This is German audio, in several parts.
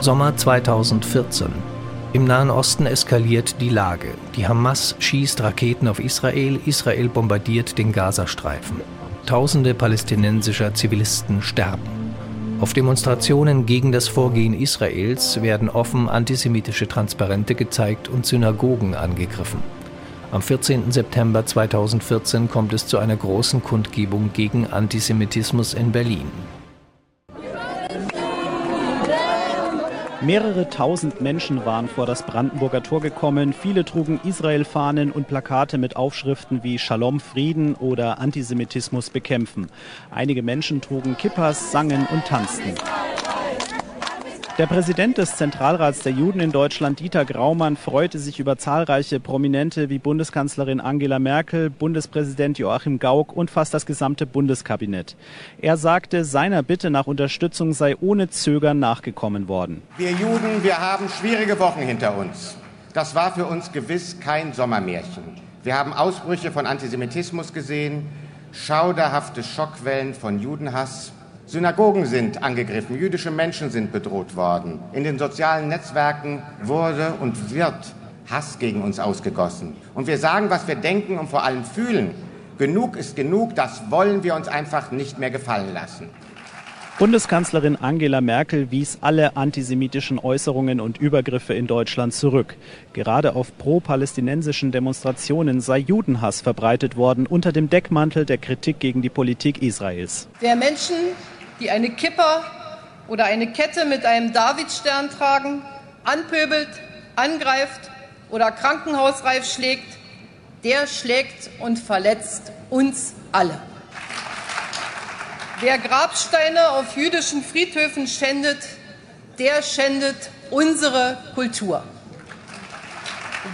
Sommer 2014. Im Nahen Osten eskaliert die Lage. Die Hamas schießt Raketen auf Israel, Israel bombardiert den Gazastreifen. Tausende palästinensischer Zivilisten sterben. Auf Demonstrationen gegen das Vorgehen Israels werden offen antisemitische Transparente gezeigt und Synagogen angegriffen. Am 14. September 2014 kommt es zu einer großen Kundgebung gegen Antisemitismus in Berlin. Mehrere tausend Menschen waren vor das Brandenburger Tor gekommen. Viele trugen Israel-Fahnen und Plakate mit Aufschriften wie Shalom, Frieden oder Antisemitismus bekämpfen. Einige Menschen trugen Kippas, sangen und tanzten. Der Präsident des Zentralrats der Juden in Deutschland, Dieter Graumann, freute sich über zahlreiche Prominente wie Bundeskanzlerin Angela Merkel, Bundespräsident Joachim Gauck und fast das gesamte Bundeskabinett. Er sagte, seiner Bitte nach Unterstützung sei ohne Zögern nachgekommen worden. Wir Juden, wir haben schwierige Wochen hinter uns. Das war für uns gewiss kein Sommermärchen. Wir haben Ausbrüche von Antisemitismus gesehen, schauderhafte Schockwellen von Judenhass, Synagogen sind angegriffen, jüdische Menschen sind bedroht worden. In den sozialen Netzwerken wurde und wird Hass gegen uns ausgegossen. Und wir sagen, was wir denken und vor allem fühlen. Genug ist genug, das wollen wir uns einfach nicht mehr gefallen lassen. Bundeskanzlerin Angela Merkel wies alle antisemitischen Äußerungen und Übergriffe in Deutschland zurück. Gerade auf pro-palästinensischen Demonstrationen sei Judenhass verbreitet worden unter dem Deckmantel der Kritik gegen die Politik Israels. Wer Menschen die eine Kippa oder eine Kette mit einem Davidstern tragen, anpöbelt, angreift oder krankenhausreif schlägt, der schlägt und verletzt uns alle. Wer Grabsteine auf jüdischen Friedhöfen schändet, der schändet unsere Kultur.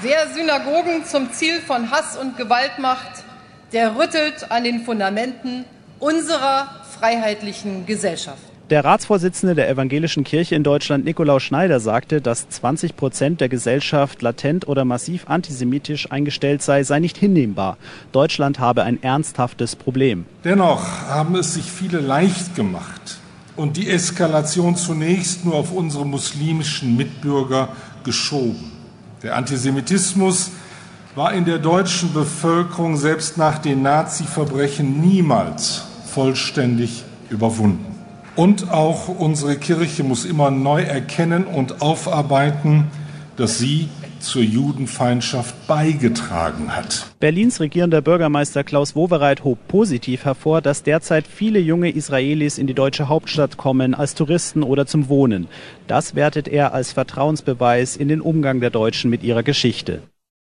Wer Synagogen zum Ziel von Hass und Gewalt macht, der rüttelt an den Fundamenten unserer freiheitlichen Gesellschaft. Der Ratsvorsitzende der Evangelischen Kirche in Deutschland, Nikolaus Schneider, sagte, dass 20 Prozent der Gesellschaft latent oder massiv antisemitisch eingestellt sei, sei nicht hinnehmbar. Deutschland habe ein ernsthaftes Problem. Dennoch haben es sich viele leicht gemacht und die Eskalation zunächst nur auf unsere muslimischen Mitbürger geschoben. Der Antisemitismus war in der deutschen Bevölkerung selbst nach den Nazi-Verbrechen niemals vollständig überwunden. Und auch unsere Kirche muss immer neu erkennen und aufarbeiten, dass sie zur Judenfeindschaft beigetragen hat. Berlins regierender Bürgermeister Klaus Wowereit hob positiv hervor, dass derzeit viele junge Israelis in die deutsche Hauptstadt kommen als Touristen oder zum Wohnen. Das wertet er als Vertrauensbeweis in den Umgang der Deutschen mit ihrer Geschichte.